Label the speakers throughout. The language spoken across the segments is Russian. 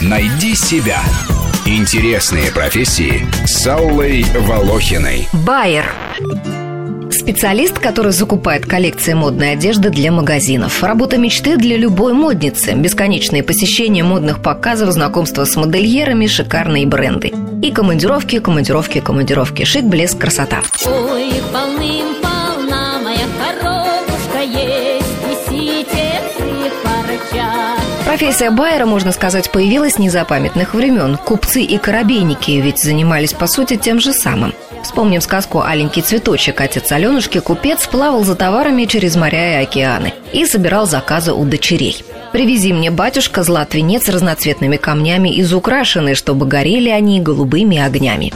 Speaker 1: Найди себя. Интересные профессии с Аллой Волохиной.
Speaker 2: Байер. Специалист, который закупает коллекции модной одежды для магазинов. Работа мечты для любой модницы. Бесконечные посещения модных показов, знакомства с модельерами, шикарные бренды. И командировки, командировки, командировки. Шик, блеск, красота.
Speaker 3: Ой, полным-полна моя коробушка
Speaker 2: Профессия байера, можно сказать, появилась с незапамятных времен. Купцы и корабейники ведь занимались, по сути, тем же самым. Вспомним сказку «Аленький цветочек». Отец Аленушки, купец, плавал за товарами через моря и океаны и собирал заказы у дочерей. «Привези мне, батюшка, злат венец с разноцветными камнями изукрашенный, чтобы горели они голубыми огнями».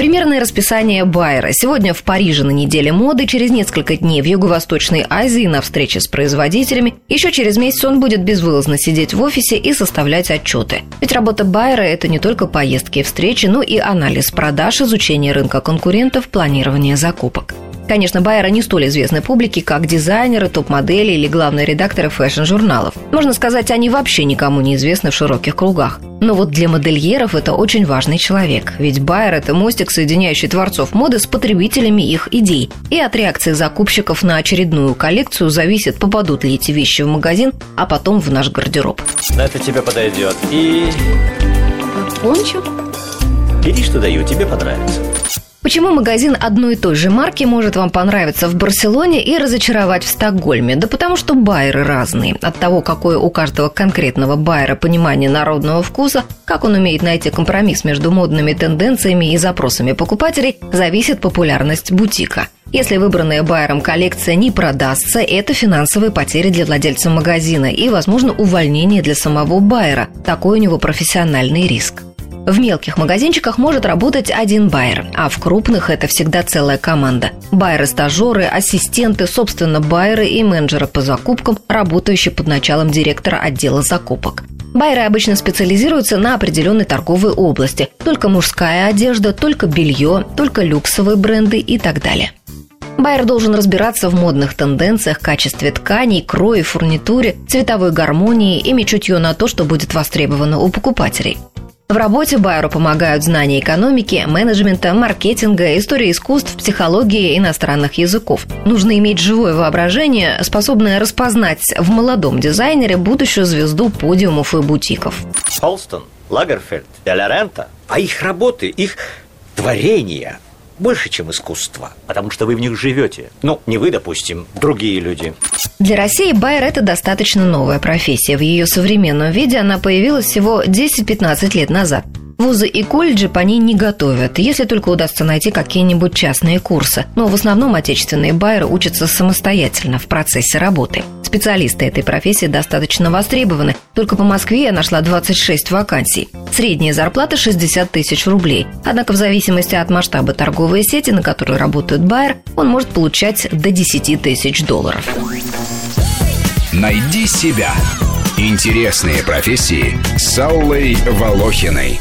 Speaker 2: Примерное расписание Байера. Сегодня в Париже на неделе моды, через несколько дней в Юго-Восточной Азии на встрече с производителями. Еще через месяц он будет безвылазно сидеть в офисе и составлять отчеты. Ведь работа Байера – это не только поездки и встречи, но и анализ продаж, изучение рынка конкурентов, планирование закупок. Конечно, Байера не столь известны публике, как дизайнеры, топ-модели или главные редакторы fashion -журналов. Можно сказать, они вообще никому не известны в широких кругах. Но вот для модельеров это очень важный человек. Ведь Байер – это мостик, соединяющий творцов моды с потребителями их идей. И от реакции закупщиков на очередную коллекцию зависит, попадут ли эти вещи в магазин, а потом в наш гардероб.
Speaker 4: Это тебе подойдет. И
Speaker 2: Пончо?
Speaker 4: бери, что даю, тебе понравится.
Speaker 2: Почему магазин одной и той же марки может вам понравиться в Барселоне и разочаровать в Стокгольме? Да потому что байеры разные. От того, какое у каждого конкретного байера понимание народного вкуса, как он умеет найти компромисс между модными тенденциями и запросами покупателей, зависит популярность бутика. Если выбранная байером коллекция не продастся, это финансовые потери для владельца магазина и, возможно, увольнение для самого байера. Такой у него профессиональный риск. В мелких магазинчиках может работать один байер, а в крупных это всегда целая команда. Байеры-стажеры, ассистенты, собственно, байеры и менеджеры по закупкам, работающие под началом директора отдела закупок. Байеры обычно специализируются на определенной торговой области. Только мужская одежда, только белье, только люксовые бренды и так далее. Байер должен разбираться в модных тенденциях, качестве тканей, крое, фурнитуре, цветовой гармонии, иметь чутье на то, что будет востребовано у покупателей. В работе Байеру помогают знания экономики, менеджмента, маркетинга, истории искусств, психологии иностранных языков. Нужно иметь живое воображение, способное распознать в молодом дизайнере будущую звезду подиумов и бутиков.
Speaker 4: Холстон, Лагерфельд, Делярента. А их работы, их творения больше, чем искусство. Потому что вы в них живете. Ну, не вы, допустим, другие люди.
Speaker 2: Для России байер – это достаточно новая профессия. В ее современном виде она появилась всего 10-15 лет назад. Вузы и колледжи по ней не готовят, если только удастся найти какие-нибудь частные курсы. Но в основном отечественные байеры учатся самостоятельно в процессе работы. Специалисты этой профессии достаточно востребованы. Только по Москве я нашла 26 вакансий. Средняя зарплата 60 тысяч рублей. Однако в зависимости от масштаба торговой сети, на которой работает байер, он может получать до 10 тысяч долларов.
Speaker 1: Найди себя. Интересные профессии с Аллой Волохиной.